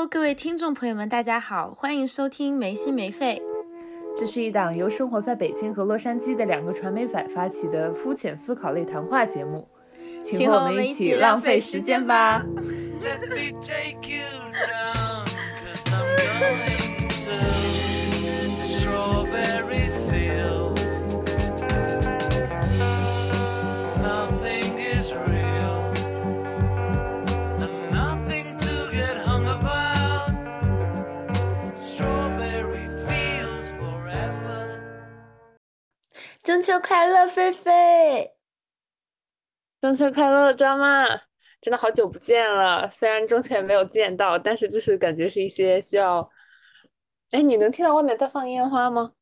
Hello，各位听众朋友们，大家好，欢迎收听没心没肺。这是一档由生活在北京和洛杉矶的两个传媒仔发起的肤浅思考类谈话节目，请和我们一起浪费时间吧。Let me take you down, cause I'm going to strawberry 中秋快乐，菲菲！中秋快乐，抓妈！真的好久不见了，虽然中秋也没有见到，但是就是感觉是一些需要。哎，你能听到外面在放烟花吗？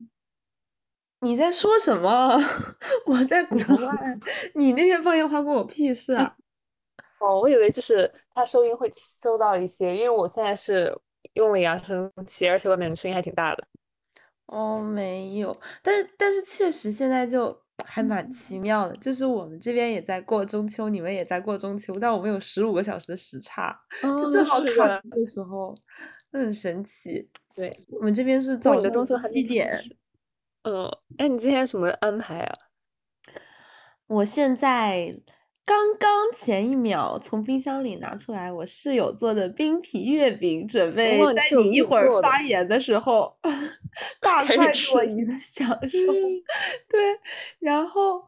你在说什么？我在国外，你那边放烟花关我屁事啊！哦，我以为就是它收音会收到一些，因为我现在是用了扬声器，而且外面的声音还挺大的。哦，没有，但是但是确实现在就还蛮奇妙的，就是我们这边也在过中秋，你们也在过中秋，但我们有十五个小时的时差，就哦正好卡是的时候，那很神奇。对，我们这边是早上中秋七点，始。嗯，哎，你今天什么安排啊？我现在刚刚前一秒从冰箱里拿出来我室友做的冰皮月饼，准备在哇你一会儿发言的时候 大快朵颐的享受。对，然后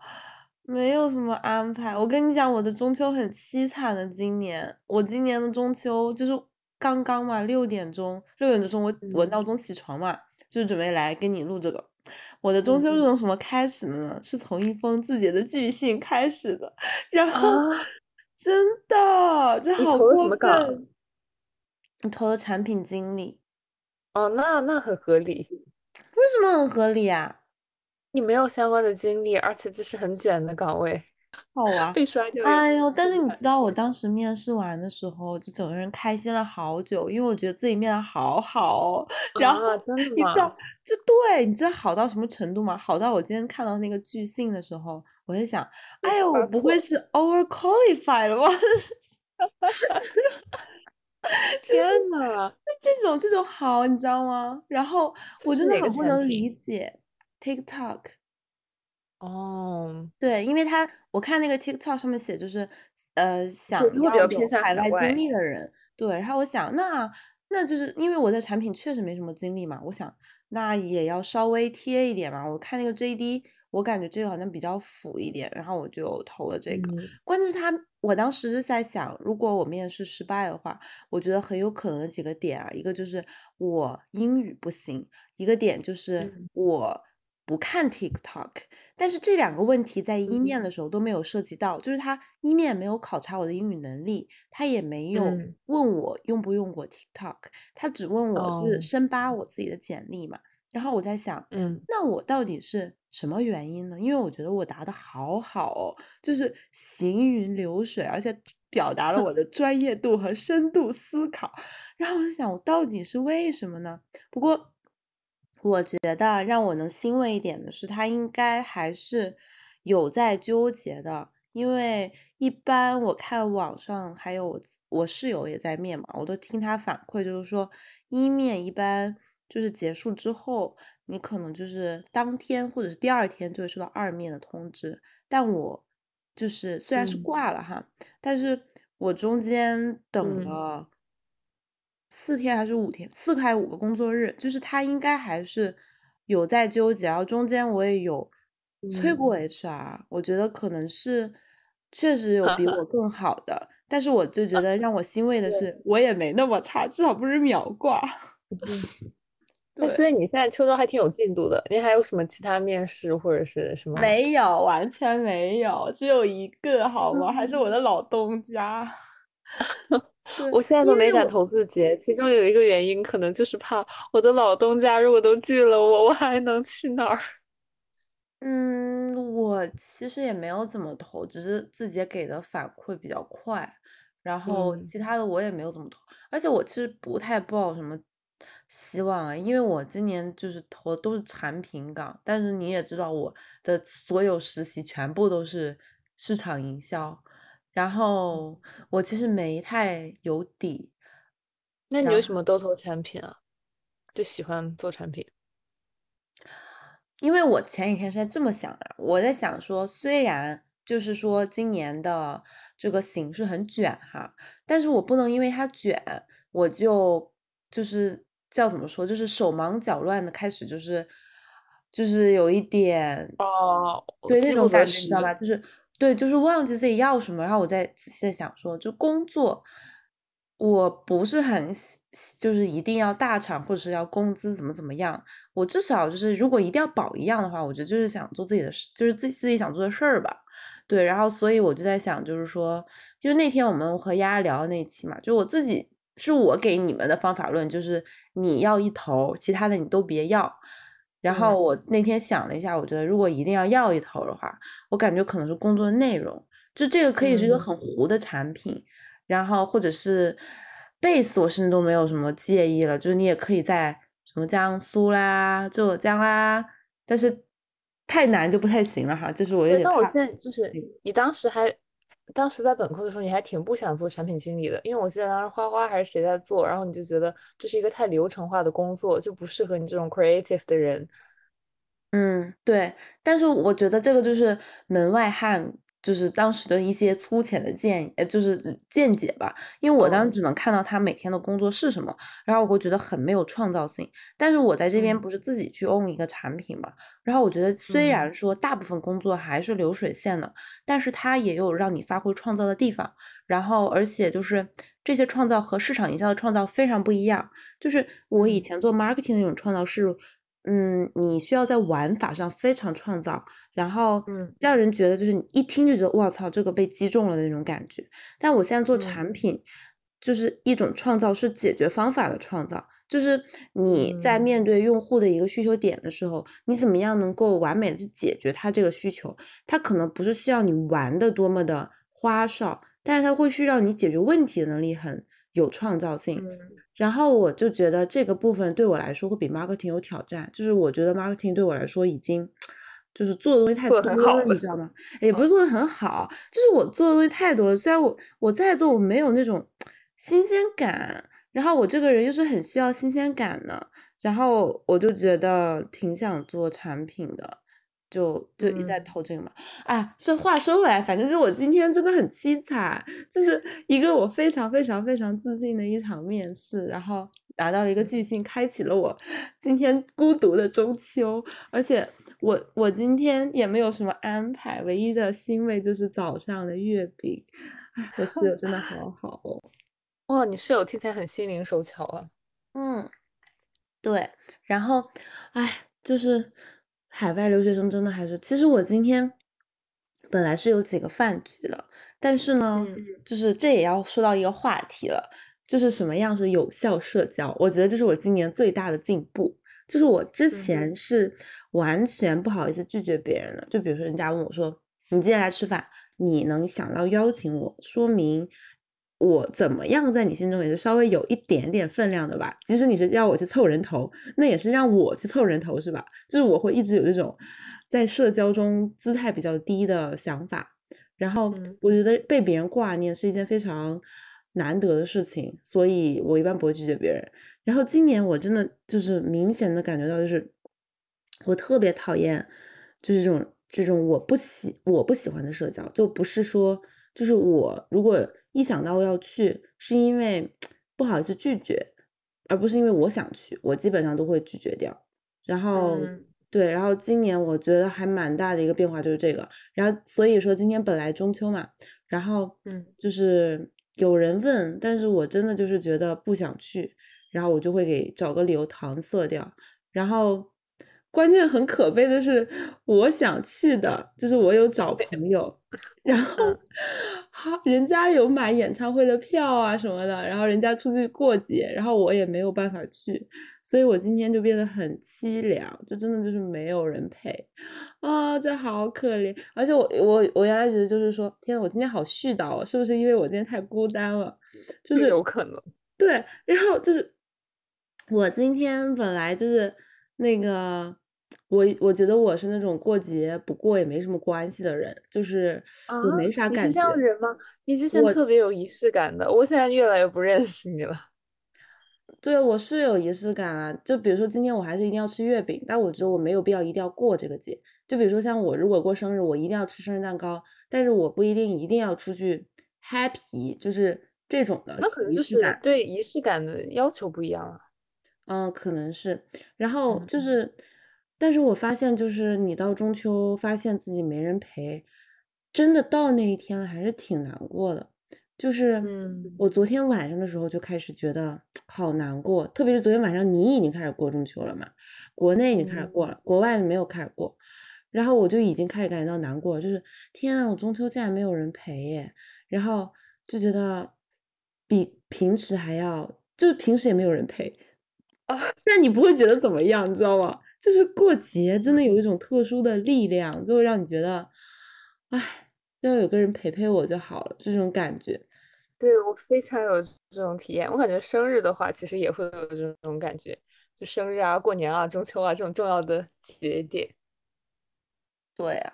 没有什么安排。我跟你讲，我的中秋很凄惨的。今年我今年的中秋就是刚刚嘛，六点钟，六点多钟我我嗯闹钟起床嘛，就准备来跟你录这个。我的中秋嗯是从什么开始的呢？是从一封自己的巨信开始的。然后啊，真的，这好过投的什么岗分。我投的产品经理，哦，那那很合理。为什么很合理啊？你没有相关的经历，而且这是很卷的岗位，好啊。被刷掉也哎呦！但是你知道，我当时面试完的时候，就整个人开心了好久，因为我觉得自己面的好好哦。然后啊，真的 你知道吗？，就对，你知道好到什么程度吗？好到我今天看到那个拒信的时候，我在想，哎呦，我不会是 over qualified 了吧？天呐，这种这种好，你知道吗？然后我真的很不能理解 TikTok。哦，对，因为他我看那个 TikTok 上面写就是，呃，想要有较偏向海外经。历的人，对，然后我想那那就是因为我在产品确实没什么经历嘛，我想那也要稍微贴一点嘛。我看那个 JD，我感觉这个好像比较腐一点，然后我就投了这个。嗯关键是他，我当时是在想，如果我面试失败的话，我觉得很有可能的几个点啊，一个就是我英语不行，一个点就是嗯我不看 TikTok。但是这两个问题在一面嗯的时候都没有涉及到，就是他一面没有考察我的英语能力，他也没有嗯，问我用不用过 TikTok，他只问我就是哦，深扒我自己的简历嘛。然后我在想，嗯那我到底是什么原因呢？因为我觉得我答的好好哦，就是行云流水，而且表达了我的专业度和深度思考。然后我就想，我到底是为什么呢？不过我觉得让我能欣慰一点的是，他应该还是有在纠结的，因为一般我看网上还有我我室友也在面嘛，我都听他反馈，就是说一面一般就是结束之后，你可能就是当天或者是第二天就会收到二面的通知，但我就是虽然是嗯。挂了哈，但是我中间等嗯。了四天还是五天，四个还是五个工作日，就是他应该还是有在纠结，然后中间我也有催过嗯，HR，我觉得可能是确实有比我 更好的，但是我就觉 得让我欣慰的，是，我也没那么差，至少不是秒挂。所以你现在秋招还挺有进度的，你还有什么其他面试或者是什么？没有，完全没有，只有一个，好吗？还是我的老东家。我现在都没敢投字节，其中有一个原因可能就是怕我的老东家如果都拒了我，我还能去哪儿？嗯，我其实也没有怎么投，只是字节给的反馈比较快，然后嗯其他的我也没有怎么投，而且我其实不太报什么希望啊，因为我今年就是投的都是产品岗，但是你也知道我的所有实习全部都是市场营销，然后我其实没太有底，那你为什么都投产品啊？就喜欢做产品？因为我前几天是在这么想的，我在想说，虽然就是说今年的这个形势很卷哈，但是我不能因为它卷，我就就是叫怎么说，就是手忙脚乱的开始，就是就是有一点哦，对那种感觉，你知道吧？就是对，就是忘记自己要什么，然后我再仔细的想说，就工作，我不是很就是一定要大厂或者是要工资怎么怎么样，我至少就是如果一定要保一样的话，我觉得就是想做自己的事，就是自己自己想做的事儿吧。对，然后所以我就在想，就是说，就是那天我们和丫丫聊的那一期嘛，就我自己是我给你们的方法论，就是你要一头儿，其他的你都别要。然后嗯我那天想了一下，我觉得如果一定要要一头儿的话，我感觉可能是工作内容，就这个可以是一个嗯很糊的产品，然后或者是 base，我甚至都没有什么介意了，就是你也可以在什么江苏啦、浙江啦，但是太难就不太行了哈，就是我有对，点怕。但我现在就是嗯你当时还，当时在本科的时候，你还挺不想做产品经理的，因为我记得当时花花还是谁在做，然后你就觉得这是一个太流程化的工作，就不适合你这种 creative 的人。嗯，对，但是我觉得这个就是门外汉，就是当时的一些粗浅的见，呃，就是见解吧。因为我当时嗯只能看到他每天的工作是什么，然后我会觉得很没有创造性。但是我在这边嗯不是自己去 own 一个产品嘛，然后我觉得虽然嗯说大部分工作还是流水线的，但是它也有让你发挥创造的地方。然后而且就是这些创造和市场营销的创造非常不一样。就是我以嗯前做 marketing 那种创造是。嗯，你需要在玩法上非常创造，然后嗯让人觉得就是你一听就觉得哇操，这个被击中了的那种感觉。但我现在做嗯产品，就是一种创造，是解决方法的创造，就是你在嗯面对用户的一个需求点的时候，你怎么样能够完美的去解决他这个需求？他可能不是需要你玩的多么的花哨，但是他会需要你解决问题的能力很有创造性。嗯然后我就觉得这个部分对我来说会比 marketing 有挑战，就是我觉得 marketing 对我来说已经就是做的东西太多了，你知道吗？也不是做的很好，就是我做的东西太多了。虽然我我在做，我没有那种新鲜感，然后我这个人又是很需要新鲜感的，然后我就觉得挺想做产品的。就就一直在嗯。投这个嘛，啊，这话说回来，反正就是我今天真的很凄惨，就是一个我非常非常非常自信的一场面试，然后达到了一个巨星，开启了我今天孤独的中秋，而且我我今天也没有什么安排，唯一的欣慰就是早上的月饼，哎，我室友真的 好好哦，哇，你室友听起来很心灵手巧啊。嗯，对，然后，哎，就是海外留学生真的还是，其实我今天本来是有几个饭局的，但是呢，嗯就是这也要说到一个话题了，就是什么样是有效社交？我觉得这是我今年最大的进步，就是我之嗯前是完全不好意思拒绝别人的，就比如说人家问我说：“你今天来吃饭，你能想到邀请我，说明。”我怎么样在你心中也是稍微有一点点分量的吧？即使你是要我去凑人头，那也是让我去凑人头，是吧？就是我会一直有这种在社交中姿态比较低的想法，然后嗯我觉得被别人挂念是一件非常难得的事情，所以我一般不会拒绝别人。然后今年我真的就是明显的感觉到，就是我特别讨厌，就是这种这种我不喜我不喜欢的社交，就不是说就是我如果一想到要去，是因为不好意思拒绝，而不是因为我想去，我基本上都会拒绝掉。然后、嗯。对，然后今年我觉得还蛮大的一个变化就是这个，然后所以说今天本来中秋嘛，然后嗯。就是有人问，但是我真的就是觉得不想去，然后我就会给找个理由搪塞掉，然后关键很可悲的是，我想去的，就是我有找朋友，然后嗯好，人家有买演唱会的票啊什么的，然后人家出去过节，然后我也没有办法去，所以我今天就变得很凄凉，就真的就是没有人陪啊，这好可怜。而且我我我原来觉得就是说，天呐，我今天好絮叨哦，是不是因为我今天太孤单了？就是有可能。对，然后就是我今天本来就是那个，我我觉得我是那种过节不过也没什么关系的人，就是啊，我没啥感觉你是这样。人吗？你之前特别有仪式感的，我现在越来越不认识你了。对，我是有仪式感啊。就比如说今天我还是一定要吃月饼，但我觉得我没有必要一定要过这个节。就比如说像我如果过生日，我一定要吃生日蛋糕，但是我不一定一定要出去 happy，就是这种的那可能就是。对仪式感的要求不一样啊。嗯，可能是。然后就嗯是，但是我发现，就是你到中秋发现自己没人陪，真的到那一天了，还是挺难过的。就是嗯我昨天晚上的时候就开始觉得好难过，特别是昨天晚上你已经开始过中秋了嘛，国内已经开始嗯过了，国外没有开始过，然后我就已经开始感觉到难过了，就是天啊，我中秋竟然没有人陪耶，然后就觉得比平时还要，就是平时也没有人陪。啊，但你不会觉得怎么样，你知道吗？就是过节真的有一种特殊的力量，就会让你觉得，哎，要有个人陪陪我就好了，这种感觉。对我非常有这种体验。我感觉生日的话，其实也会有这种感觉，就生日啊、过年啊、中秋啊这种重要的节点。对呀、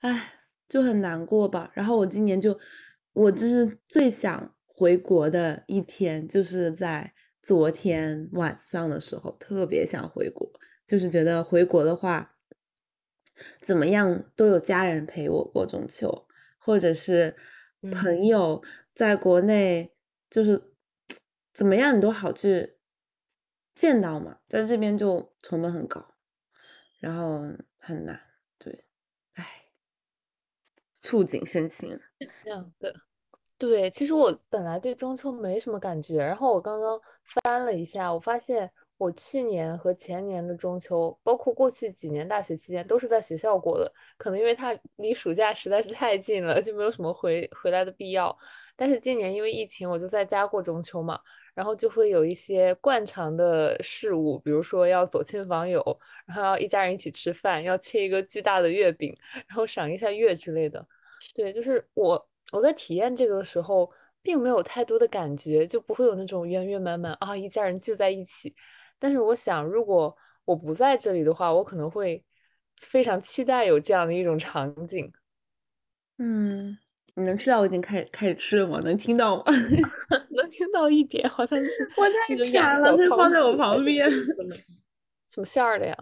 哎，就很难过吧。然后我今年就，我就是最想回国的一天，就是在昨天晚上的时候，特别想回国，就是觉得回国的话，怎么样都有家人陪我过中秋，或者是嗯朋友在国内，就是怎么样你都好去见到嘛，在这边就成本很高，然后很难，对，唉，触景生情。这样的。对，其实我本来对中秋没什么感觉，然后我刚刚翻了一下，我发现我去年和前年的中秋，包括过去几年大学期间，都是在学校过的。可能因为它离暑假实在是太近了，就没有什么回回来的必要。但是今年因为疫情，我就在家过中秋嘛，然后就会有一些惯常的事物，比如说要走亲访友，然后要一家人一起吃饭，要切一个巨大的月饼，然后赏一下月之类的。对，就是我我在体验这个的时候，并没有太多的感觉，就不会有那种圆圆满满啊，一家人聚在一起。但是我想，如果我不在这里的话，我可能会非常期待有这样的一种场景。嗯，你能吃到我已经开始开始吃了吗？能听到吗？能听到一点，好像是我太馋了，它放在我旁边。怎么什么馅儿的呀？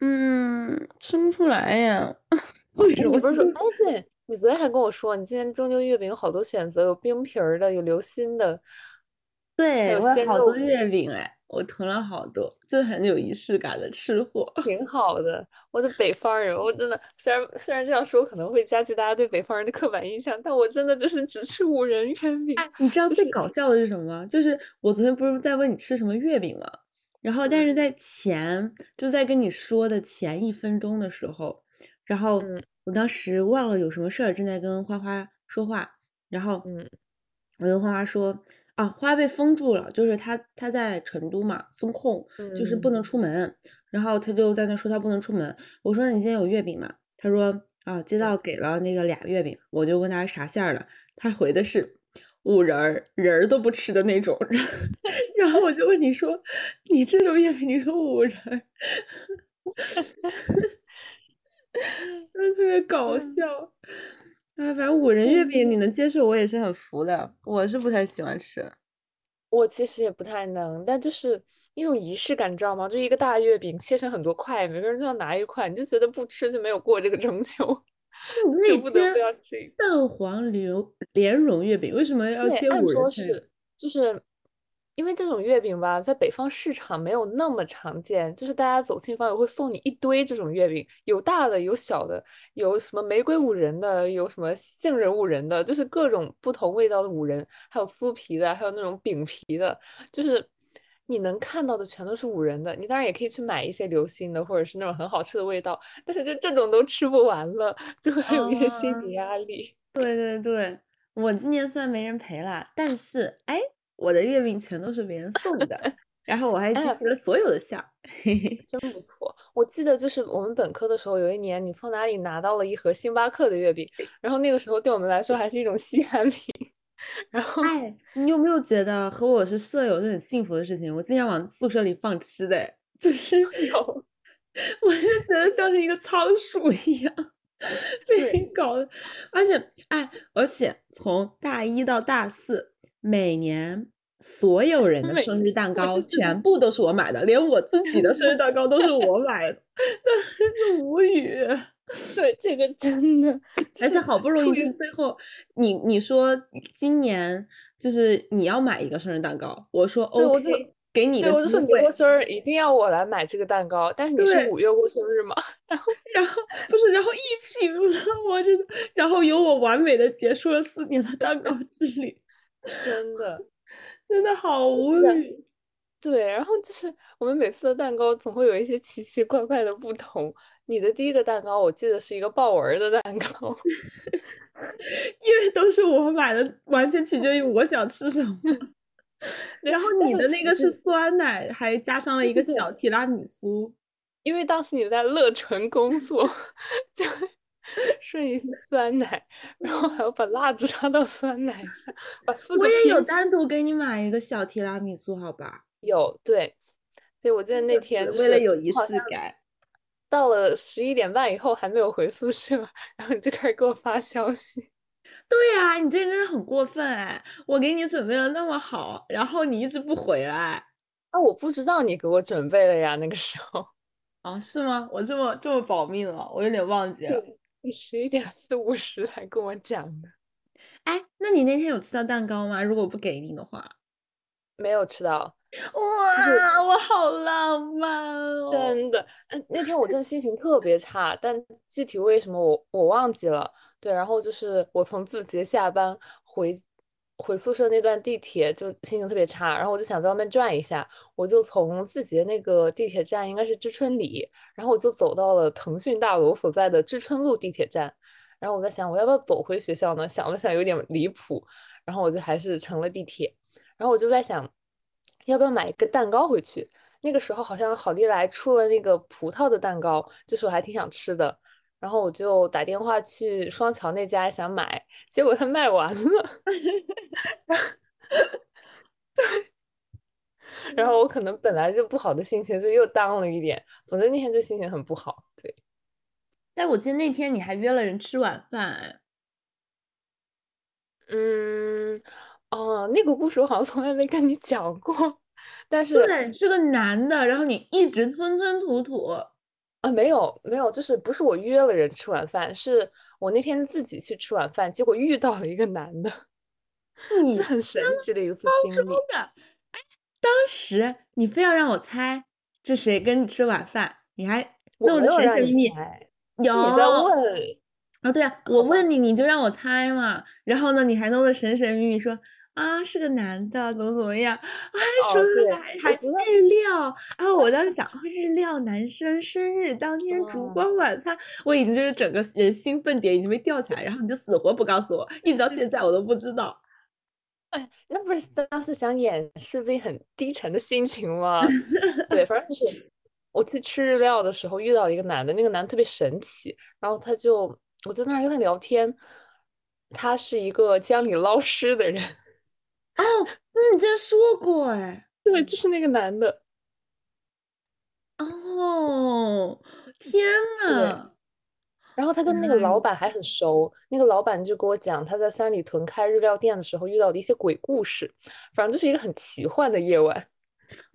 嗯，吃不出来呀。为什么吃？你不是说，哎，对，你昨天还跟我说，你今天中秋月饼有好多选择，有冰皮儿的，有流心的，对，有鲜肉月饼哎，我囤了好多，就很有仪式感的吃货。挺好的。我是北方人，我真的虽然虽然这样说可能会加剧大家对北方人的刻板印象，但我真的就是只吃五仁月饼。哎，你知道最搞笑的是什么吗？就是我昨天不是在问你吃什么月饼吗？然后但嗯是在前，就在跟你说的前一分钟的时候，然后嗯我当时忘了有什么事儿，正在跟花花说话，然后嗯我跟花花说，啊，花被封住了，就是他他在成都嘛，封控，就是不能嗯出门，然后他就在那说他不能出门，我说你今天有月饼吗？他说啊，街道给了那个俩月饼，我就问他啥馅儿的，他回的是五仁儿，仁儿都不吃的那种。然后我就问你说，你这种月饼你说五仁 特别搞嗯笑。哎，反正五仁月饼你能接受，我也是很服的，我是不太喜欢吃。我其实也不太能，但就是一种仪式感，你知道吗？就一个大月饼切成很多块，每个人都要拿一块，你就觉得不吃就没有过这个中秋，就不得不切要吃。蛋黄流莲蓉月饼，为什么要切五仁？是，就是因为这种月饼吧，在北方市场没有那么常见，就是大家走亲访友会送你一堆这种月饼，有大的，有小的，有什么玫瑰五仁的，有什么杏仁五仁的，就是各种不同味道的五仁，还有酥皮的，还有那种饼皮的，就是你能看到的全都是五仁的。你当然也可以去买一些流心的，或者是那种很好吃的味道，但是就这种都吃不完了，就会有一些心理压力。对对对，我今年虽然没人陪啦，但是哎，我的月饼全都是别人送的，然后我还集哎齐了所有的馅儿，嘿嘿。真不错，我记得就是我们本科的时候，有一年你从哪里拿到了一盒星巴克的月饼，然后那个时候对我们来说还是一种稀罕品。然后哎，你有没有觉得和我是舍友是很幸福的事情？我经常往宿舍里放吃的，哎就是 有，我就觉得像是一个仓鼠一样，被你搞的。而且，哎，而且从大一到大四，每年所有人的生日蛋糕全部都是我买的，连我自己的生日蛋糕都是我买的，真是无语。对，这个真的，而且好不容易就最后，你你说今年就是你要买一个生日蛋糕，我说对我就给你对，我就说你过生日一定要我来买这个蛋糕，但是你是对五月过生日吗？然后然后不是，然后疫情了，我真的，然后由我完美的结束了四年的蛋糕之旅，真的。真的好无语。对，然后就是我们每次的蛋糕总会有一些奇奇怪怪的不同。你的第一个蛋糕，我记得是一个豹纹儿的蛋糕，因为都是我买的，完全取决于我想吃什么。然后你的那个是酸奶，还加上了一个小提拉米苏。因为当时你在乐城工作，就顺应酸奶，然后还要把蜡烛插到酸奶上，把四个我也有单独给你买一个小提拉米苏，好吧？有对，对我记得那天就是为了有仪式感。到了十一点半以后还没有回宿舍，然后你就开始给我发消息。对呀、你这人真的很过分哎！我给你准备了那么好，然后你一直不回来。啊，我不知道你给我准备了呀，那个时候。啊，是吗？我这么这么保密了，我有点忘记了。十一点四五十来跟我讲的，哎，那你那天有吃到蛋糕吗？如果不给你的话，没有吃到，哇，我好浪漫哦！真的。嗯，那天我真的心情特别差，但具体为什么我我忘记了。对，然后就是我从字节下班回回宿舍那段地铁就心情特别差，然后我就想在外面转一下，我就从字节那个地铁站应该是知春里，然后我就走到了腾讯大楼所在的知春路地铁站，然后我在想我要不要走回学校呢？想了想有点离谱，然后我就还是乘了地铁，然后我就在想要不要买一个蛋糕回去。那个时候好像好利来出了那个葡萄的蛋糕，就是我还挺想吃的。然后我就打电话去双桥那家想买，结果他卖完了。对，然后我可能本来就不好的心情就又当了一点，总之那天就心情很不好。对，但我记得那天你还约了人吃晚饭，哎，嗯，哦，那个故事我好像从来没跟你讲过，但是对，是个男的，然后你一直吞吞吐吐，啊，没有没有，就是不是我约了人吃晚饭，是我那天自己去吃晚饭，结果遇到了一个男的，你这很神奇的一次经历。当时你非要让我猜这谁跟你吃晚饭，你还我弄得神神秘秘。猜，有是你在问。啊，对啊，我问你，你就让我猜嘛。然后呢，你还弄得神神秘秘说啊是个男的，怎么怎么样，我还说出来还日料。然后我当时想，哦，日料男生生日当天烛嗯光晚餐，我已经就是整个人兴奋点已经被吊起来，然后你就死活不告诉我，一直到现在我都不知道。哎，那不是当时想掩饰自己很低沉的心情吗？对，反正就是我去吃日料的时候遇到了一个男的，那个男的特别神奇，然后他就我在那儿跟他聊天，他是一个江里捞尸的人，哦，这是你之前说过哎。对，就是那个男的，哦，天呐！然后他跟那个老嗯板还很熟，那个老板就给我讲他在三里屯开日料店的时候遇到的一些鬼故事，反正就是一个很奇幻的夜晚。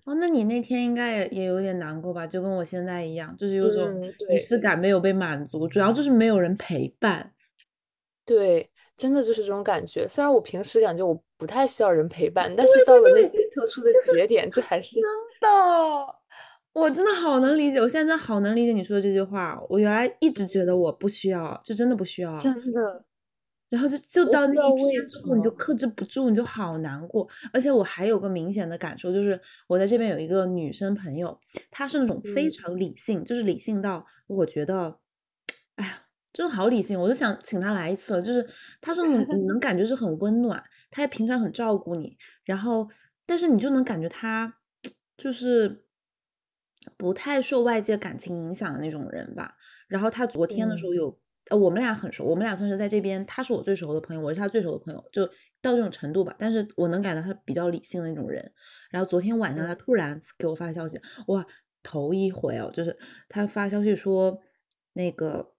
哦，那你那天应该也也有点难过吧？就跟我现在一样，就是有种嗯，仪式感没有被满足，主要就是没有人陪伴。对，真的就是这种感觉。虽然我平时感觉我不太需要人陪伴，但是到了那些特殊的节点，这还是真的，我真的好能理解，我现在好能理解你说的这句话。我原来一直觉得我不需要，就真的不需要。真的。然后就就到那一天之后，你就克制不住，你就好难过。而且我还有个明显的感受，就是我在这边有一个女生朋友，她是那种非嗯常理性，就是理性到我觉得，哎呀，真的好理性，我就想请他来一次了。就是他是你能感觉是很温暖，他也平常很照顾你，然后但是你就能感觉他就是不太受外界感情影响的那种人吧。然后他昨天的时候嗯有。呃，我们俩很熟，我们俩算是在这边，他是我最熟的朋友，我是他最熟的朋友，就到这种程度吧。但是我能感到他比较理性的那种人。然后昨天晚上他嗯突然给我发消息，哇，头一回哦，就是他发消息说那个，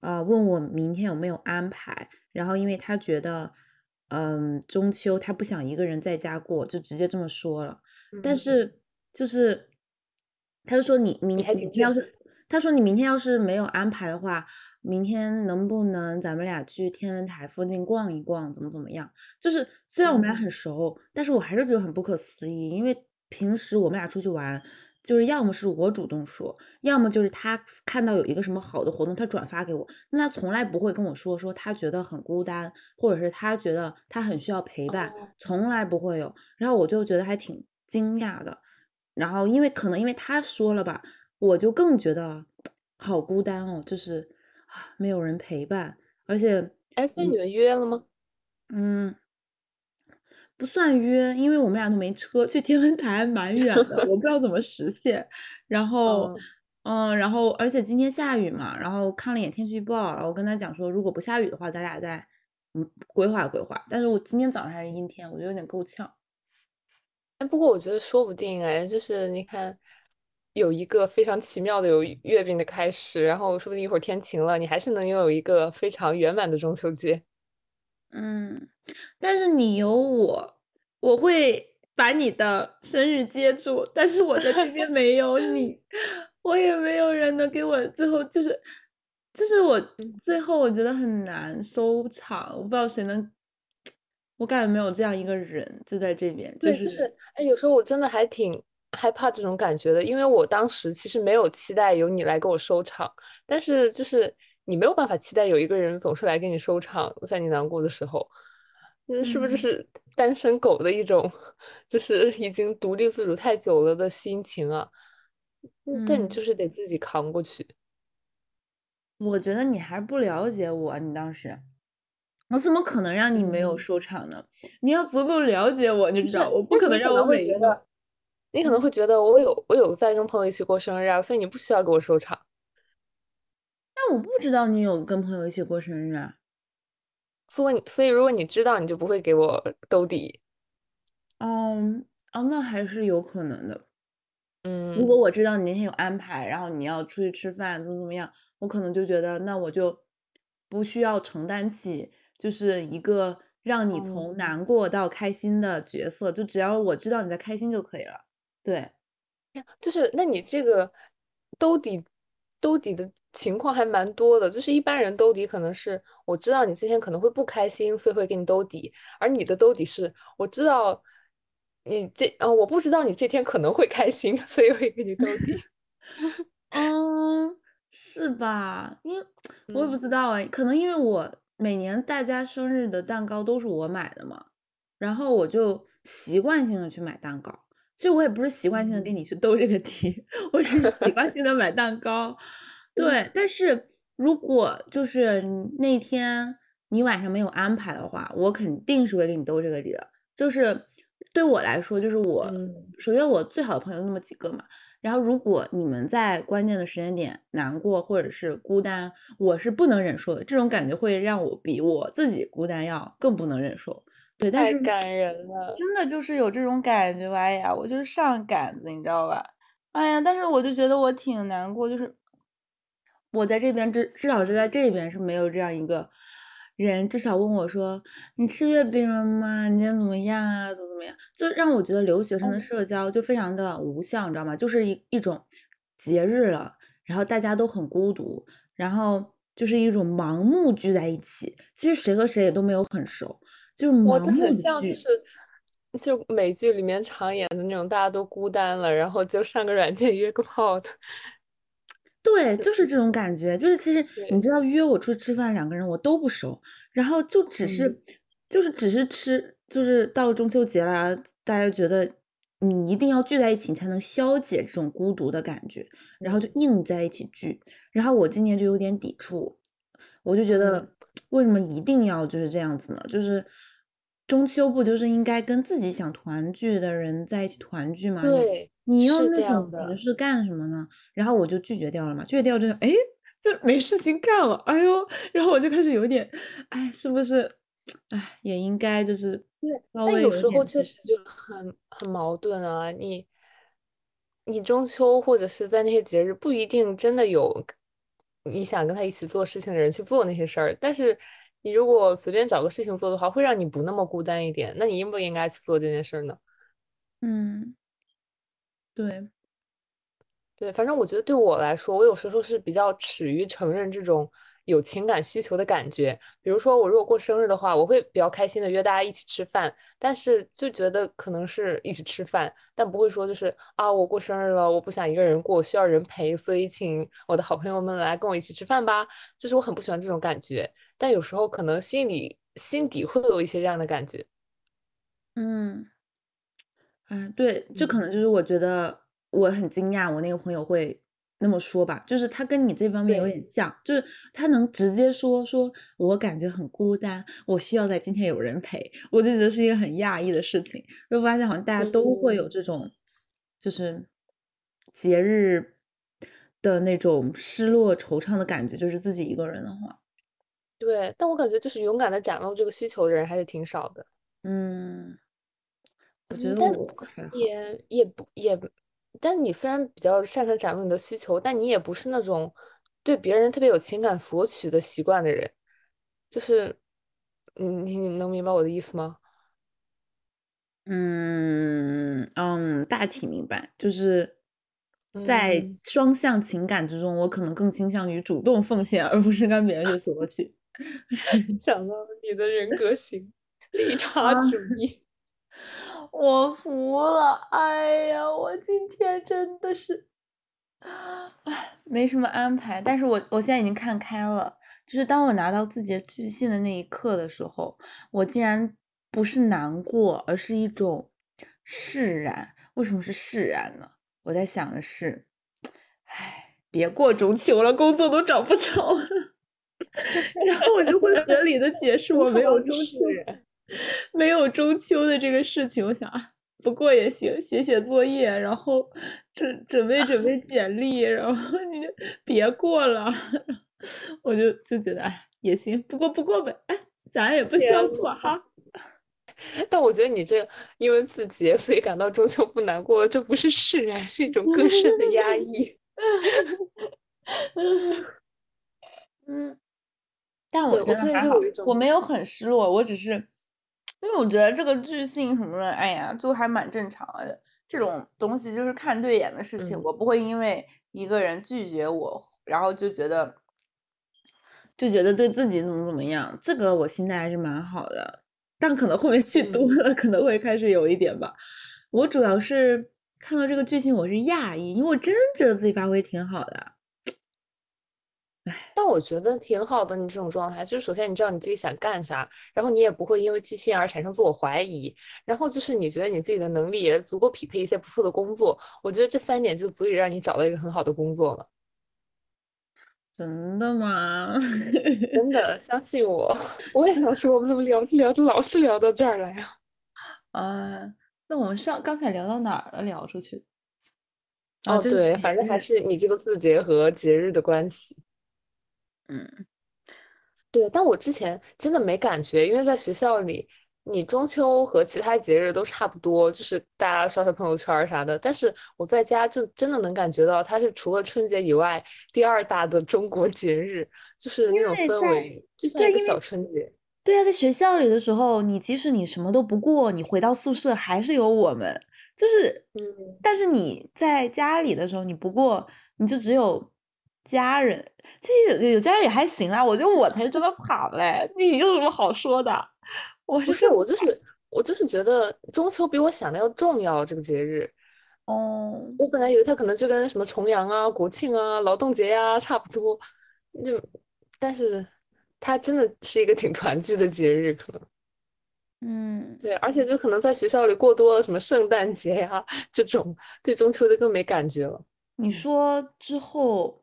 呃，问我明天有没有安排，然后因为他觉得嗯，中秋他不想一个人在家过，就直接这么说了。但嗯是就是，他就说你明天要是，他说你明天要是没有安排的话，明天能不能咱们俩去天文台附近逛一逛，怎么怎么样？就是虽然我们俩嗯很熟，但是我还是觉得很不可思议，因为平时我们俩出去玩，就是要么是我主动说，要么就是他看到有一个什么好的活动，他转发给我，那他从来不会跟我说说他觉得很孤单，或者是他觉得他很需要陪伴，哦从来不会有。然后我就觉得还挺惊讶的。然后因为可能因为他说了吧，我就更觉得好孤单哦，就是啊没有人陪伴，而且哎，所以你们约了吗？嗯，不算约，因为我们俩都没车，去天文台蛮远的，我不知道怎么实现。然后，嗯嗯，然后而且今天下雨嘛，然后看了一眼天气预报，然后跟他讲说，如果不下雨的话，咱俩再嗯规划规划。但是我今天早上还是阴天，我觉得有点够呛。哎，不过我觉得说不定哎，就是你看，有一个非常奇妙的有月饼的开始，然后说不定一会儿天晴了，你还是能拥有一个非常圆满的中秋节。嗯，但是你有我，我会把你的生日接住，但是我在这边 没有你，我也没有人能给我最后就是，就是我嗯。最后我觉得很难收场，我不知道谁能，我感觉没有这样一个人就在这边，就对，就是是哎，有时候我真的还挺害怕这种感觉的，因为我当时其实没有期待有你来给我收场，但是就是你没有办法期待有一个人总是来给你收场，在你难过的时候，嗯，是不是就嗯是单身狗的一种，就是已经独立自主太久了的心情啊？嗯但你嗯，就是得自己扛过去。我觉得你还是不了解我，你当时。我怎么可能让你没有嗯，收场呢？你要足够了解我，你知道，我不可能让我会觉得，你可能嗯。会觉得我有我有在跟朋友一起过生日啊，所以你不需要给我收场。但我不知道你有跟朋友一起过生日啊。所以，所以如果你知道，你就不会给我兜底。嗯，哦，那还是有可能的。嗯如果嗯，我知道你那天有安排，然后你要出去吃饭，怎么怎么样，我可能就觉得那我就不需要承担起就是一个让你哦，从难过到开心的角色，就只要我知道你在开心就可以了。对，呀就是那你这个兜底兜底的情况还蛮多的，就是一般人兜底可能是我知道你今天可能会不开心，所以会给你兜底，而你的兜底是我知道你这呃我不知道你这天可能会开心，所以会给你兜底。嗯，是吧？因为 我也不嗯知道哎，可能因为我每年大家生日的蛋糕都是我买的嘛，然后我就习惯性的去买蛋糕。其实我也不是习惯性的给嗯你去兜这个底，我只是习惯性的买蛋糕。对，但是如果就是那天你晚上没有安排的话，我肯定是会给你兜这个底的。就是对我来说，就是我嗯首先我最好的朋友那么几个嘛，然后如果你们在关键的时间点难过或者是孤单，我是不能忍受的。这种感觉会让我比我自己孤单要更不能忍受。对，但是太感人了。真的就是有这种感觉吧，哎呀，我就是上杆子，你知道吧？哎呀，但是我就觉得我挺难过，就是我在这边至至少是在这边是没有这样一个人，至少问我说你吃月饼了吗？你今天怎么样啊？怎么怎么样？就让我觉得留学生的嗯社交就非常的无效，你知道吗？就是一一种节日了，然后大家都很孤独，然后就是一种盲目聚在一起，其实谁和谁也都没有很熟，就是我盲目的这很像，就。是就美剧里面常演的那种，大家都孤单了，然后就上个软件约个炮的。对，就是这种感觉，就是其实你，知。道约我出去吃饭，两个人我都不熟，然后就只嗯。是就是只是吃，就是到中秋节了，大家觉得你一定要聚在一起，你才能消解这种孤独的感觉，然后就嗯。硬在一起聚，然后我今年就有点抵触，我就觉嗯，得为什么一定要就是这样子呢？就是中秋不就是应该跟自己想团聚的人在一起团聚吗？对，你要是这那种。形式干什么呢？然后我就拒绝掉了嘛，拒绝掉之后，哎，就没事情干了，哎呦，然后我就开始有点，哎，是不是，哎，也应该就是对，但有时候确实就很很矛盾啊。你你中秋或者是在那些节日，不一定真的有你想跟他一起做事情的人去做那些事儿，但是你如果随便找个事情做的话，会让你不那么孤单一点。那你应不应该去做这件事儿呢？嗯，对，对，反正我觉得对我来说，我有时候是比较耻于承认这种有情感需求的感觉。比如说，我如果过生日的话，我会比较开心的约大家一起吃饭，但是就觉得可能是一起吃饭，但不会说就是啊，我过生日了，我不想一个人过，我需要人陪，所以请我的好朋友们来跟我一起吃饭吧。就是我很不喜欢这种感觉，但有时候可能心里心底会有一些这样的感觉。嗯，嗯，对，这可嗯能就是我觉得我很惊讶，我那个朋友会那么说吧，就是他跟你这方面有点像，就是他能直接说说我感觉很孤单，我需要在今天有人陪，我就觉得是一个很讶异的事情，就发现好像大家都会有。嗯这种，就是节日的那种失落惆怅的感觉，就是自己一个人的话，对，但我感觉就是勇敢的展露这个需求的人还是挺少的。嗯，我觉得我，也也不也，但你虽然比较擅长展露你的需求，但你也不是那种对别人特别有情感索取的习惯的人，就是，嗯，你你能明白我的意思吗？嗯嗯，大体明白，就是在嗯，双向情感之中，我可能更倾向于主动奉献，而不是跟别人去索取。想到你的人格型，利他啊，主义。我服了！哎呀，我今天真的是，唉，没什么安排，但是我我现在已经看开了，就是当我拿到自己的巨信的那一刻的时候，我竟然不是难过，而是一种释然。为什么是释然呢？我在想的是，唉，别过中秋了，工作都找不着了。然后我就会合理的解释我没有中秋。没有中秋的这个事情。我想啊，不过也行，写写作业，然后准准备准备简历，然后你就别过了。我就就觉得哎也行，不过不过呗，哎，咱也不需要，过哈。但我觉得你这因为自己，所以感到中秋不难过，这不是释然，是一种更深的压抑。嗯，但我对，我真的还好，最近就有一种，我没有很失落，我只是因为我觉得这个剧性什么的，哎呀，就还蛮正常的。这种东西就是看对眼的事情，嗯，我不会因为一个人拒绝我，然后就觉得就觉得对自己怎么怎么样，这个我心态还是蛮好的。但可能后面剧多嗯，了，可能会开始有一点吧。我主要是看到这个剧情，我是讶异，因为我真觉得自己发挥挺好的。但我觉得挺好的。你这种状态，就是首先你知道你自己想干啥，然后你也不会因为巨蟹而产生自我怀疑，然后就是你觉得你自己的能力也足够匹配一些不错的工作。我觉得这三点就足以让你找到一个很好的工作了。真的吗？真的，相信我。我也想说，我们怎么聊着聊着老是聊到这儿来呀？啊，那我们上刚才聊到哪儿了？聊出去啊，哦，对，反正还。是你这个字节和节日的关系。嗯，对，但我之前真的没感觉，因为在学校里，你中秋和其他节日都差不多，就是大家刷刷朋友圈啥的。但是我在家就真的能感觉到，它是除了春节以外第二大的中国节日，就是那种氛围，就像，一个小春节。对啊，在学校里的时候，你即使你什么都不过，你回到宿舍还是有我们，就是，嗯，但是你在家里的时候，你不过你就只有家人，其实有有家人也还行啦，我觉得我才是真的惨嘞，你有什么好说的？我不是，我就是我就是觉得中秋比我想的要重要，这个节日。哦，我本来以为它可能就跟什么重阳啊、国庆啊、劳动节呀、差不多，就，但是它真的是一个挺团聚的节日，可能嗯，对，而且就可能在学校里过多了什么圣诞节呀这种，对中秋就更没感觉了。你说之后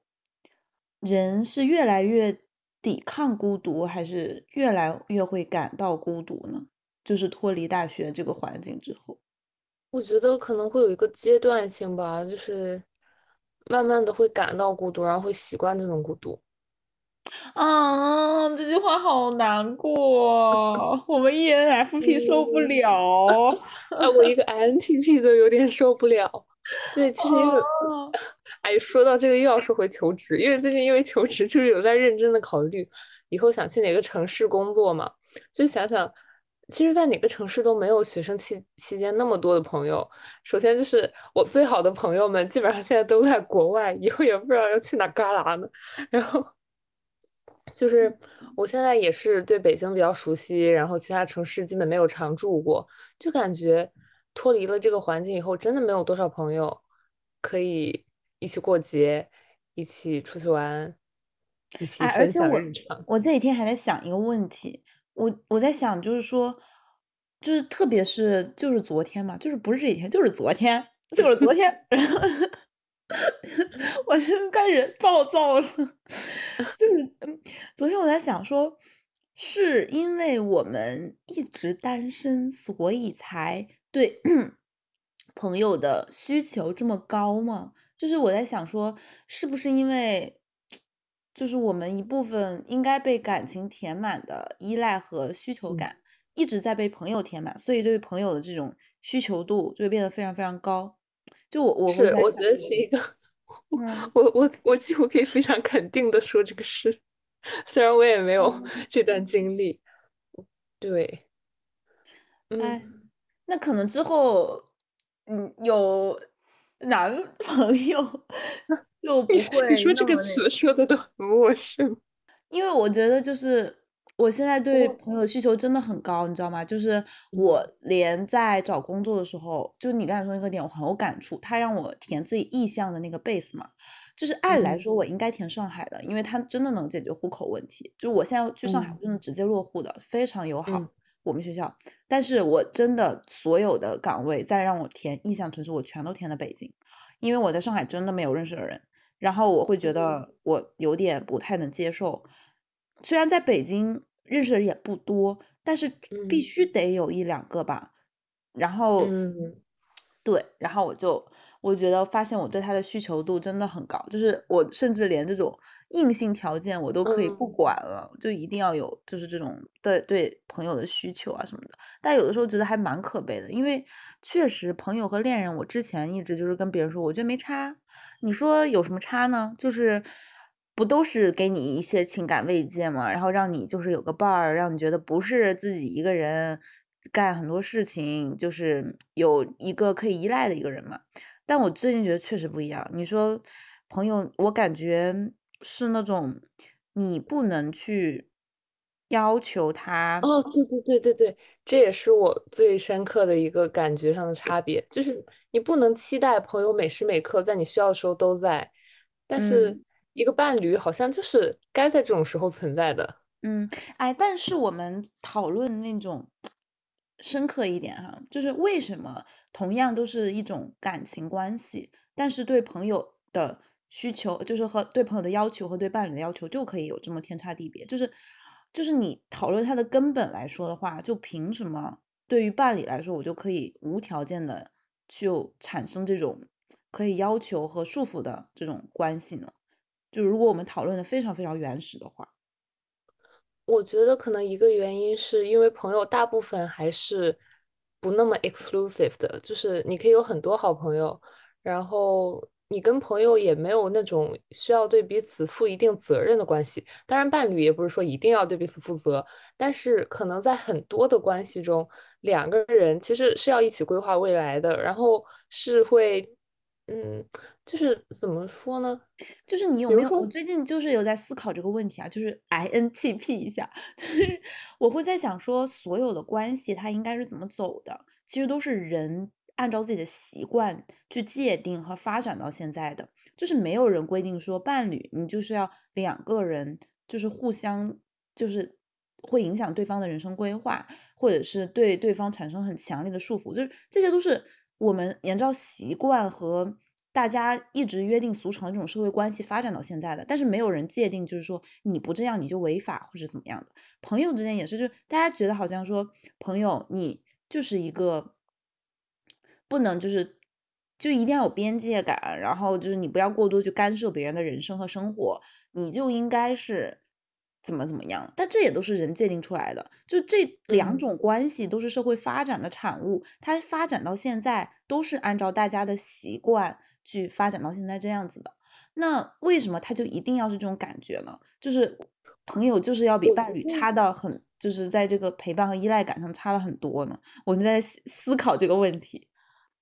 人是越来越抵抗孤独，还是越来越会感到孤独呢？就是脱离大学这个环境之后。我觉得可能会有一个阶段性吧，就是慢慢的会感到孤独，然后会习惯这种孤独。啊，这句话好难过，我们 ENFP 受不嗯，了。啊，我一个 INTP 都有点受不了。对，其实哎，说到这个又要说回求职，因为最近因为求职就是有在认真的考虑以后想去哪个城市工作嘛，就想想，其实，在哪个城市都没有学生期期间那么多的朋友。首先就是我最好的朋友们，基本上现在都在国外，以后也不知道要去哪旮旯呢。然后就是我现在也是对北京比较熟悉，然后其他城市基本没有常住过，就感觉脱离了这个环境以后，真的没有多少朋友可以一起过节，一起出去玩，一起分享日常。我这几天还在想一个问题，我我在想就是说，就是特别是就是昨天嘛，就是不是这几天，就是昨天，就是昨天，然后 我就开始暴躁了，就是嗯，昨天我在想说，是因为我们一直单身，所以才对 朋友的需求这么高吗？就是我在想说，是不是因为，就是我们一部分应该被感情填满的依赖和需求嗯。感，一直在被朋友填满，所以对朋友的这种需求度就会变得非常非常高。就我我是，我觉得是一个，我嗯。我我我几乎可以非常肯定的说这个事，虽然我也没有嗯，这段经历。对，哎，嗯，那可能之后，嗯，有男朋友 就你不会你说这个词说的都很陌生。因为我觉得就是我现在对朋友需求真的很高，你知道吗？就是嗯我连在找工作的时候，就你刚才说那个点，我很有感触。他让我填自己意向的那个 base 嘛，就是按理来嗯说我应该填上海的，因为它真的能解决户口问题。就我现在去上海，真的直接落户的，非常友好。嗯我们学校，但是我真的所有的岗位再让我填意向城市，我全都填的北京，因为我在上海真的没有认识的人。然后我会觉嗯得我有点不太能接受，虽然在北京认识的人也不多，但是必嗯须得有一两个吧。然后，嗯对，然后我就我觉得发现我对他的需求度真的很高，就是我甚至连这种硬性条件我都可以不嗯管了，就一定要有就是这种对对朋友的需求啊什么的。但有的时候觉得还蛮可悲的，因为确实朋友和恋人，我之前一直就是跟别人说，我觉得没差。你说有什么差呢？就是不都是给你一些情感慰藉嘛？然后让你就是有个伴儿，让你觉得不是自己一个人干很多事情，就是有一个可以依赖的一个人嘛。但我最近觉得确实不一样。你说朋友，我感觉是那种你不能去要求他，哦，对对对对对，这也是我最深刻的一个感觉上的差别，就是你不能期待朋友每时每刻在你需要的时候都在，但是嗯。一个伴侣好像就是该在这种时候存在的。嗯，哎，但是我们讨论那种深刻一点哈，就是为什么同样都是一种感情关系，但是对朋友的需求，就是和对朋友的要求和对伴侣的要求就可以有这么天差地别，就是就是你讨论它的根本来说的话，就凭什么对于伴侣来说，我就可以无条件的就产生这种可以要求和束缚的这种关系呢？就如果我们讨论的非常非常原始的话。我觉得可能一个原因是因为朋友大部分还是不那么 exclusive 的，就是你可以有很多好朋友，然后你跟朋友也没有那种需要对彼此负一定责任的关系。当然，伴侣也不是说一定要对彼此负责，但是可能在很多的关系中，两个人其实是要一起规划未来的，然后是会，嗯，就是怎么说呢？就是你有没有？我最近就是有在思考这个问题啊，就是 INTP 一下，就是我会在想说，所有的关系它应该是怎么走的？其实都是人按照自己的习惯去界定和发展到现在的，就是没有人规定说伴侣你就是要两个人就是互相就是会影响对方的人生规划，或者是对对方产生很强烈的束缚，就是这些都是我们沿照习惯和大家一直约定俗成的这种社会关系发展到现在的，但是没有人界定，就是说你不这样你就违法或者怎么样的。朋友之间也是，就大家觉得好像说朋友你就是一个不能就是就一定要有边界感，然后就是你不要过多去干涉别人的人生和生活，你就应该是怎么怎么样。但这也都是人界定出来的，就这两嗯。种关系都是社会发展的产物，它发展到现在都是按照大家的习惯去发展到现在这样子的。那为什么他就一定要是这种感觉呢？就是朋友就是要比伴侣差到很，就是在这个陪伴和依赖感上差了很多呢？我就在思思考这个问题。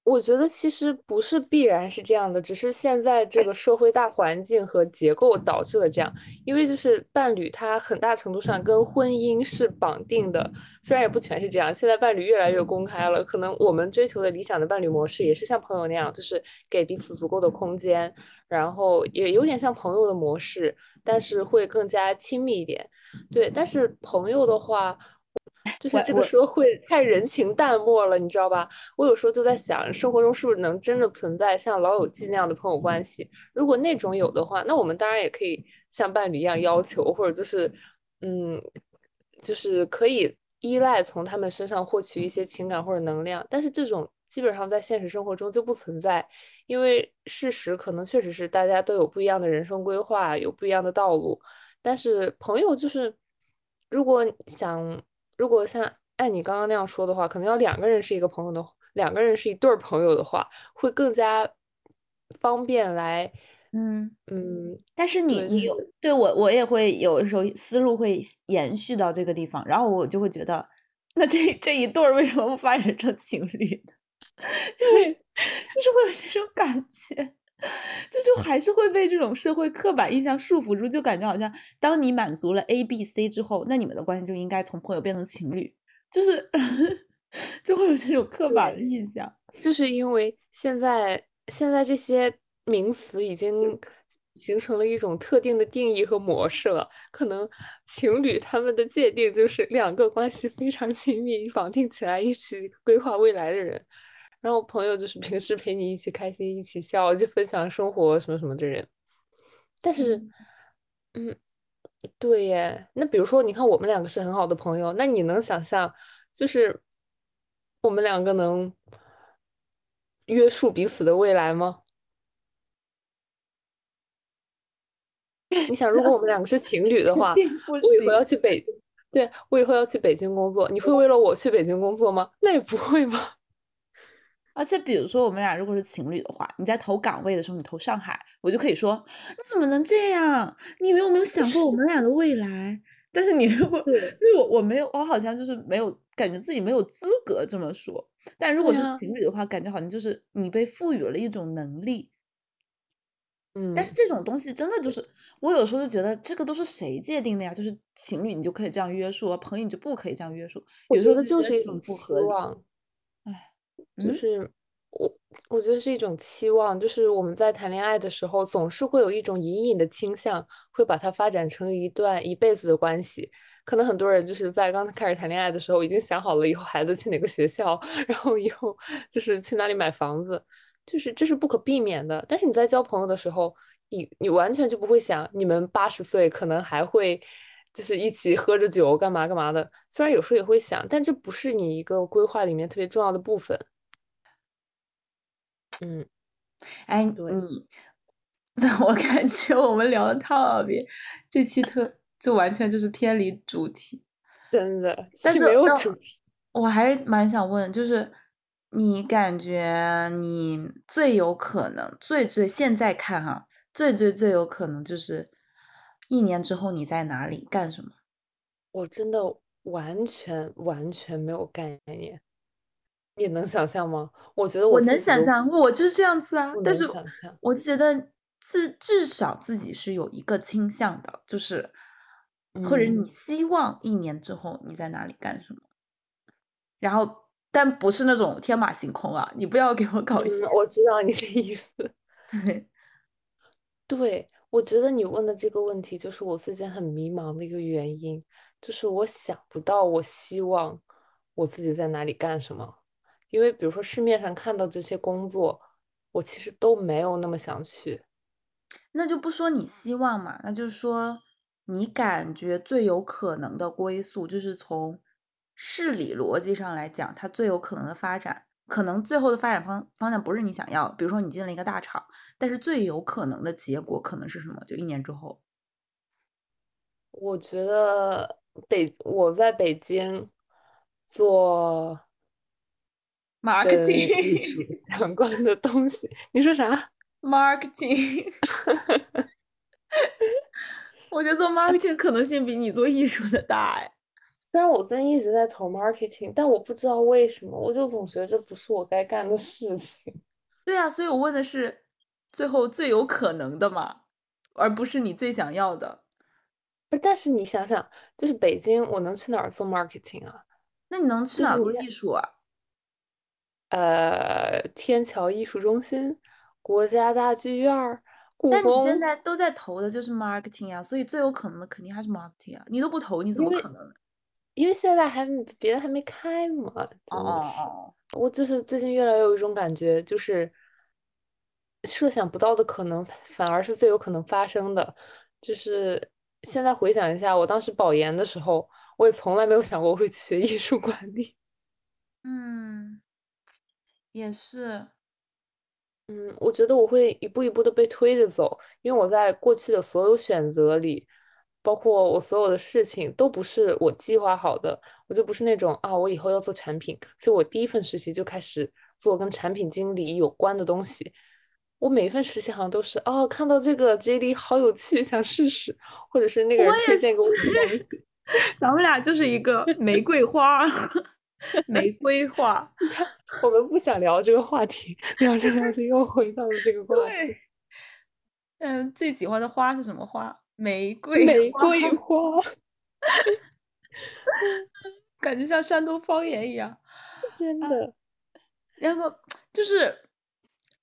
我觉得其实不是必然是这样的，只是现在这个社会大环境和结构导致了这样。因为就是伴侣，他很大程度上跟婚姻是绑定的，虽然也不全是这样。现在伴侣越来越公开了，可能我们追求的理想的伴侣模式也是像朋友那样，就是给彼此足够的空间，然后也有点像朋友的模式，但是会更加亲密一点。对，但是朋友的话。就是这个社会太人情淡漠了，你知道吧？我有时候就在想，生活中是不是能真的存在像老友记那样的朋友关系？如果那种有的话，那我们当然也可以像伴侣一样要求，或者就是，嗯，就是可以依赖从他们身上获取一些情感或者能量。但是这种基本上在现实生活中就不存在，因为事实可能确实是大家都有不一样的人生规划，有不一样的道路。但是朋友就是，如果想。如果像按你刚刚那样说的话，可能要两个人是一个朋友的，两个人是一对儿朋友的话，会更加方便来，嗯，嗯，但是你你有对我我也会有的时候思路会延续到这个地方，然后我就会觉得，那这这一对儿为什么不发展成情侣呢？就是就是会有这种感觉，就是还是会被这种社会刻板印象束缚住，就感觉好像当你满足了 A、B、C 之后，那你们的关系就应该从朋友变成情侣，就是 就会有这种刻板的印象。就是因为现在现在这些名词已经形成了一种特定的定义和模式了，可能情侣他们的界定就是两个关系非常 亲密、绑定起来一起规划未来的人，然后朋友就是平时陪你一起开心、一起笑、就分享生活什么什么的人。但是，嗯，对耶。那比如说，你看我们两个是很好的朋友，那你能想象，就是我们两个能约束彼此的未来吗？你想，如果我们两个是情侣的话，我以后要去北，对，我以后要去北京工作，你会为了我去北京工作吗？那也不会吗？而且比如说我们俩如果是情侣的话，你在投岗位的时候，你投上海，我就可以说你怎么能这样？你有没有想过我们俩的未来？但是你如果就是我我没有，我好像就是没有感觉自己没有资格这么说。但如果是情侣的话，感觉好像就是你被赋予了一种能力。嗯，但是这种东西真的就是，我有时候就觉得这个都是谁界定的呀？就是情侣你就可以这样约束，而朋友你就不可以这样约束。我觉有时候得就是一种期不合。就嗯是我，我觉得是一种期望，就是我们在谈恋爱的时候，总是会有一种隐隐的倾向，会把它发展成一段一辈子的关系。可能很多人就是在刚开始谈恋爱的时候，已经想好了以后孩子去哪个学校，然后以后就是去哪里买房子，就是这是不可避免的。但是你在交朋友的时候，你你完全就不会想，你们八十岁可能还会就是一起喝着酒干嘛干嘛的。虽然有时候也会想，但这不是你一个规划里面特别重要的部分。嗯，哎，对你，我感觉我们聊的特别，这期特就完全就是偏离主题。真的 但是那没有主我还是蛮想问，就是你感觉你最有可能，最最现在看哈，最最最有可能就是一年之后你在哪里干什么？我真的完全完全没有概念，你能想象吗？我觉得我能想象，我就是这样子啊但是我就觉得自至少自己是有一个倾向的，就是或者嗯你希望一年之后你在哪里干什么，然后但不是那种天马行空啊，你不要给我搞一些嗯，我知道你的意思。对。对，我觉得你问的这个问题就是我最近很迷茫的一个原因，就是我想不到我希望我自己在哪里干什么，因为比如说市面上看到这些工作，我其实都没有那么想去。那就不说你希望嘛，那就是说你感觉最有可能的归宿，就是从事理逻辑上来讲，它最有可能的发展，可能最后的发展方方向不是你想要，比如说你进了一个大厂，但是最有可能的结果可能是什么？就一年之后，我觉得北我在北京做 marketing 术 相关的东西，你说啥？marketing，我觉得做 marketing 可能性比你做艺术的大哎。虽然我最近一直在投 marketing，但我不知道为什么，我就总觉得这不是我该干的事情。对啊、所以我问的是最后最有可能的嘛，而不是你最想要的。不是，但是你想想，就是北京，我能去哪儿做 marketing 啊？那你能去哪儿做艺术啊？呃，天桥艺术中心、国家大剧院但你现，在都在投的就是 marketing 啊，所以最有可能的肯定还是 marketing 啊。你都不投，你怎么可能？因为现在还别的还没开嘛，哦真的哦是。哦，我就是最近越来越有一种感觉，就是设想不到的可能反而是最有可能发生的。就是现在回想一下，我当时保研的时候，我也从来没有想过我会去学艺术管理。嗯，也是。嗯，我觉得我会一步一步的被推着走，因为我在过去的所有选择里，包括我所有的事情，都不是我计划好的。我就不是那种啊，我以后要做产品，所以我第一份实习就开始做跟产品经理有关的东西。我每一份实习好像都是哦，看到这个 JD 好有趣，想试试，或者是那个人推荐给我。咱们俩就是一个玫瑰花，玫瑰花。我们不想聊这个话题，聊着聊着又回到了这个话题。嗯，最喜欢的花是什么花？玫瑰玫，瑰花，感觉像山东方言一样。真的。然后就是，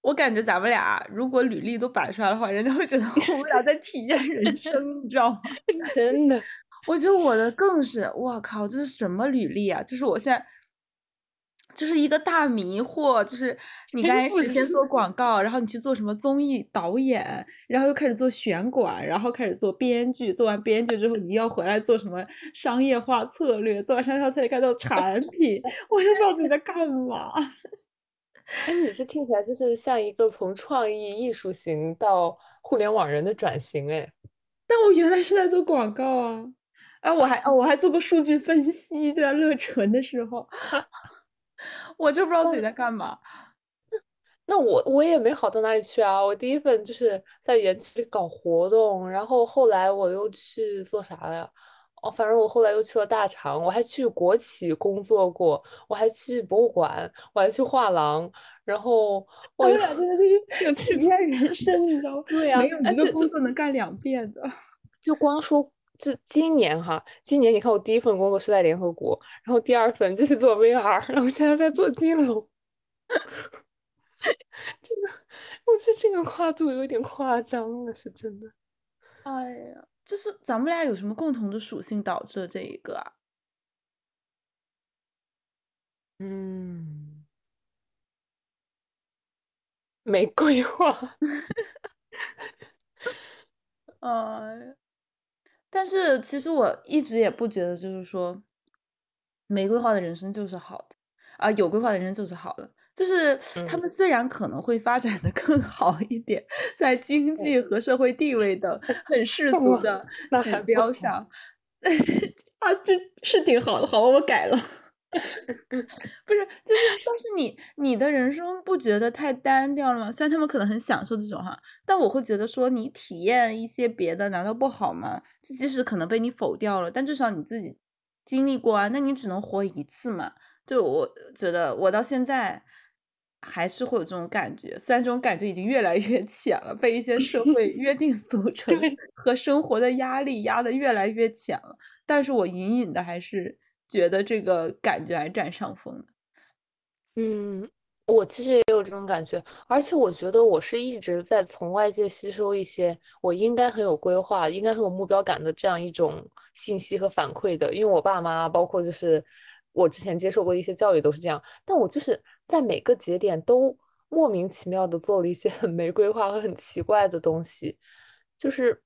我感觉咱们俩如果履历都摆出来的话，人家会觉得我们俩在体验人 生，你知道吗？真的，我觉得我的更是，我靠，这是什么履历啊？就是我现在就是一个大迷惑，就是你刚开始先做广告，然后你去做什么综艺导演，然后又开始做选管，然后开始做编剧，做完编剧之后，你要回来做什么商业化策略，做完商业化策略开始做产 品，我就不知道自己在干嘛。哎，你这听起来就是像一个从创意艺术型到互联网人的转型，哎，但我原来是在做广告啊，啊，我还哦，我还做过数据分析，就在乐纯的时候，我就不知道自己在干嘛。那我我也没好到哪里去啊。我第一份就是在园区里搞活动，然后后来我又去做啥了呀？哦，反正我后来又去了大厂，我还去国企工作过，我还去博物馆，我还去画廊，然后 我俩真的就是又去体验人生，你知道吗？对呀没有一个工作能干两遍的。就光说这今年哈，今年你看我第一份工作是在联合国，然后第二份就是做 VR，然后现在在做金融。这个，我觉得这个跨度有点夸张了，是真的。哎呀，这是咱们俩有什么共同的属性导致了这一个啊？嗯，玫瑰花，哎，但是其实我一直也不觉得，就是说，没规划的人生就是好的啊，有规划的人生就是好的。就是他嗯们虽然可能会发展的更 好一点，在经济和社会地位等 很世俗的指标上，啊，这是挺好的，好吧，我改了。不是，就是，但是你你的人生不觉得太单调了吗？虽然他们可能很享受这种哈，但我会觉得说你体验一些别的，难道不好吗？就即使可能被你否掉了，但至少你自己经历过啊，那你只能活一次嘛。就我觉得我到现在还是会有这种感觉，虽然这种感觉已经越来越浅了，被一些社会 约定俗成和生活的压力压得越来越浅了，但是我隐隐的还是觉得这个感觉还占上风的。嗯，我其实也有这种感觉，而且我觉得我是一直在从外界吸收一些我应该很有规划、应该很有目标感的这样一种信息和反馈的，因为我爸妈，包括就是我之前接受过一些教育都是这样，但我就是在每个节点都莫名其妙的做了一些很没规划和很奇怪的东西，就是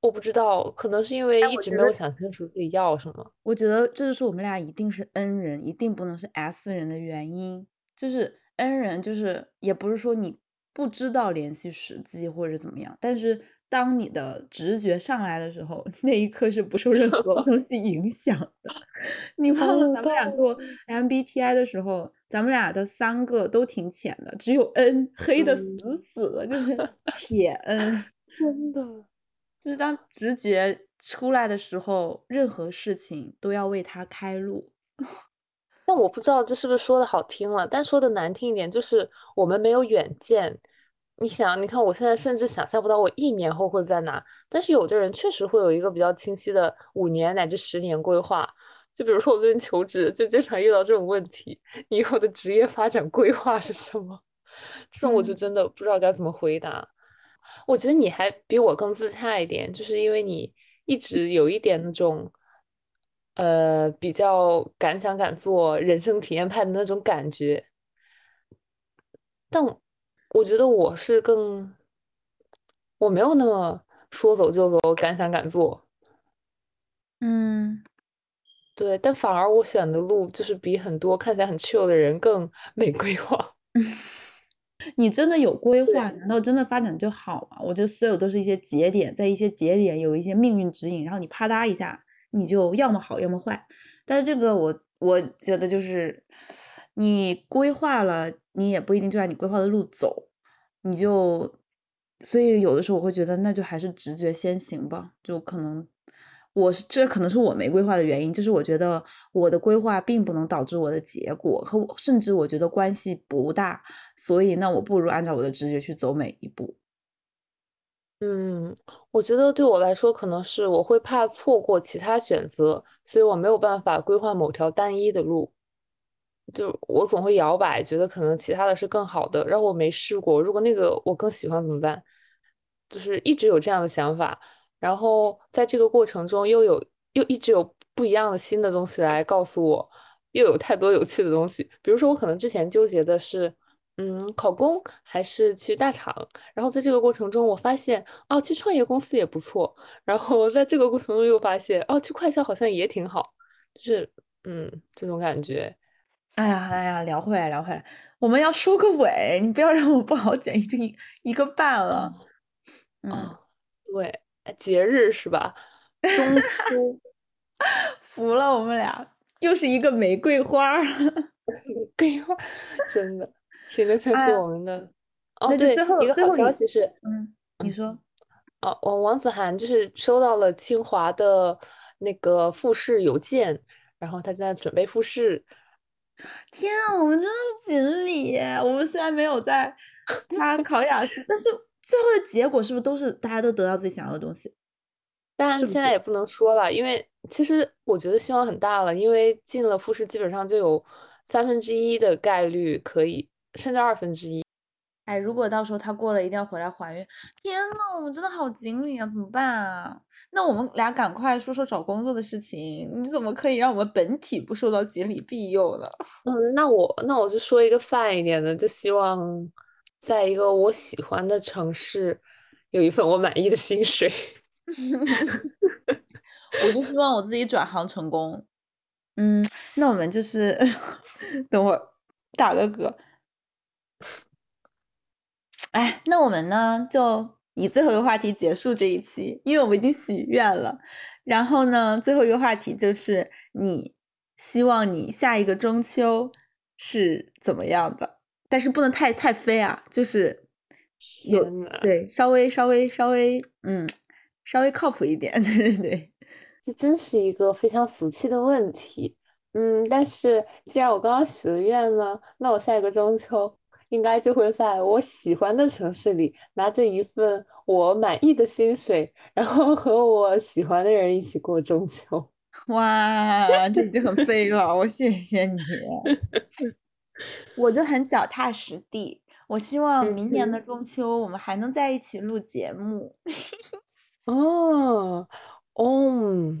我不知道，可能是因为一直没有想清楚自己要什么。我觉得这就是我们俩一定是 N 人，一定不能是 S 人的原因。就是 N 人，就是也不是说你不知道联系时机或者怎么样，但是当你的直觉上来的时候，那一刻是不受任何东西影响的。你忘了咱们俩做 MBTI 的时候，咱们俩的三个都挺浅的，只有 N 黑的死嗯死了，就是 铁 N。真的，就是当直觉出来的时候，任何事情都要为他开路。但我不知道这是不是说的好听了，但说的难听一点，就是我们没有远见。你想，你看我现在甚至想象不到我一年后会在哪，但是有的人确实会有一个比较清晰的五年乃至十年规划。就比如说我最近求职，就经常遇到这种问题：你以后的职业发展规划是什么？这种我就嗯真的不知道该怎么回答。我觉得你还比我更自洽一点，就是因为你一直有一点那种，呃，比较敢想敢做、人生体验派的那种感觉。但我觉得我是更，我没有那么说走就走、敢想敢做。嗯，对，但反而我选的路就是比很多看起来很 chill 的人更 没规划。你真的有规划，难道真的发展就好吗？我觉得所有都是一些节点，在一些节点有一些命运指引，然后你啪嗒一下，你就要么好，要么坏。但是这个我我觉得就是你规划了，你也不一定就按你规划的路走，你就所以有的时候我会觉得那就还是直觉先行吧，就可能我是这可能是我没规划的原因，就是我觉得我的规划并不能导致我的结果，和我甚至我觉得关系不大，所以那我不如按照我的直觉去走每一步。嗯，我觉得对我来说，可能是我会怕错过其他选择，所以我没有办法规划某条单一的路。就我总会摇摆，觉得可能其他的是更好的，然后我没试过，如果那个我更喜欢怎么办？就是一直有这样的想法，然后在这个过程中又有又一直有不一样的新的东西来告诉我，又有太多有趣的东西。比如说，我可能之前纠结的是，嗯，考公还是去大厂，然后在这个过程中，我发现哦，去创业公司也不错，然后在这个过程中又发现哦，去快销好像也挺好，就是嗯，这种感觉。哎呀哎呀，聊回来聊回来，我们要收个尾，你不要让我不好剪，已经一一个半了。嗯，哦，对，节日是吧？中秋，服了我们俩，又是一个玫瑰花 玫瑰花，真的，谁能相哎呀信我们的？哦，对，一个好消息是，嗯，你说。哦，我王子涵就是收到了清华的那个复试邮件，然后他正在准备复试。天啊，我们真的是锦鲤耶！我们虽然没有在 他考雅思，但是最后的结果是不是都是大家都得到自己想要的东西？但是不是现在也不能说了，因为其实我觉得希望很大了，因为进了复试基本上就有三分之一的概率可以，甚至二分之一。哎，如果到时候他过了，一定要回来还愿。天呐，我们真的好锦鲤啊，怎么办啊？那我们俩赶快说说找工作的事情。你怎么可以让我们本体不受到锦鲤庇佑呢？嗯，那我那我就说一个泛一点的，就希望在一个我喜欢的城市，有一份我满意的薪水。我就希望我自己转行成功。嗯，那我们就是 等会儿打个嗝。哎，那我们呢就以最后一个话题结束这一期，因为我们已经许愿了。然后呢，最后一个话题就是你希望你下一个中秋是怎么样的？但是不能太太飞啊，就是有天呐，对稍微稍微稍微嗯稍微靠谱一点，对对对。这真是一个非常俗气的问题。嗯，但是既然我刚刚许了愿呢，那我下一个中秋应该就会在我喜欢的城市里，拿着一份我满意的薪水，然后和我喜欢的人一起过中秋。哇，这已经很 飞了，我谢谢你。我就很脚踏实地，我希望嗯明年的中秋我们还能在一起录节目。哦，哦，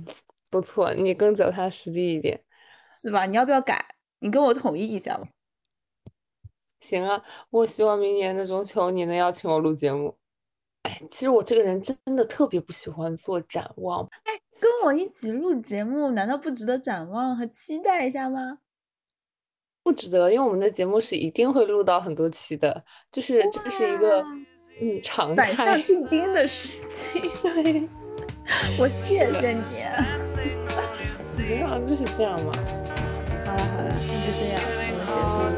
不错，你更脚踏实地一点。是吧？你要不要改？你跟我统一一下吧。行啊，我希望明年的中秋你能邀请我录节目。哎，其实我这个人真的特别不喜欢做展望，哎跟我一起录节目，难道不值得展望和期待一下吗？不值得，因为我们的节目是一定会录到很多期的，就是这是一个嗯常板上态。钉钉的事情。我谢谢你。平常就是这样嘛。好了好了，那就这样，我们结束。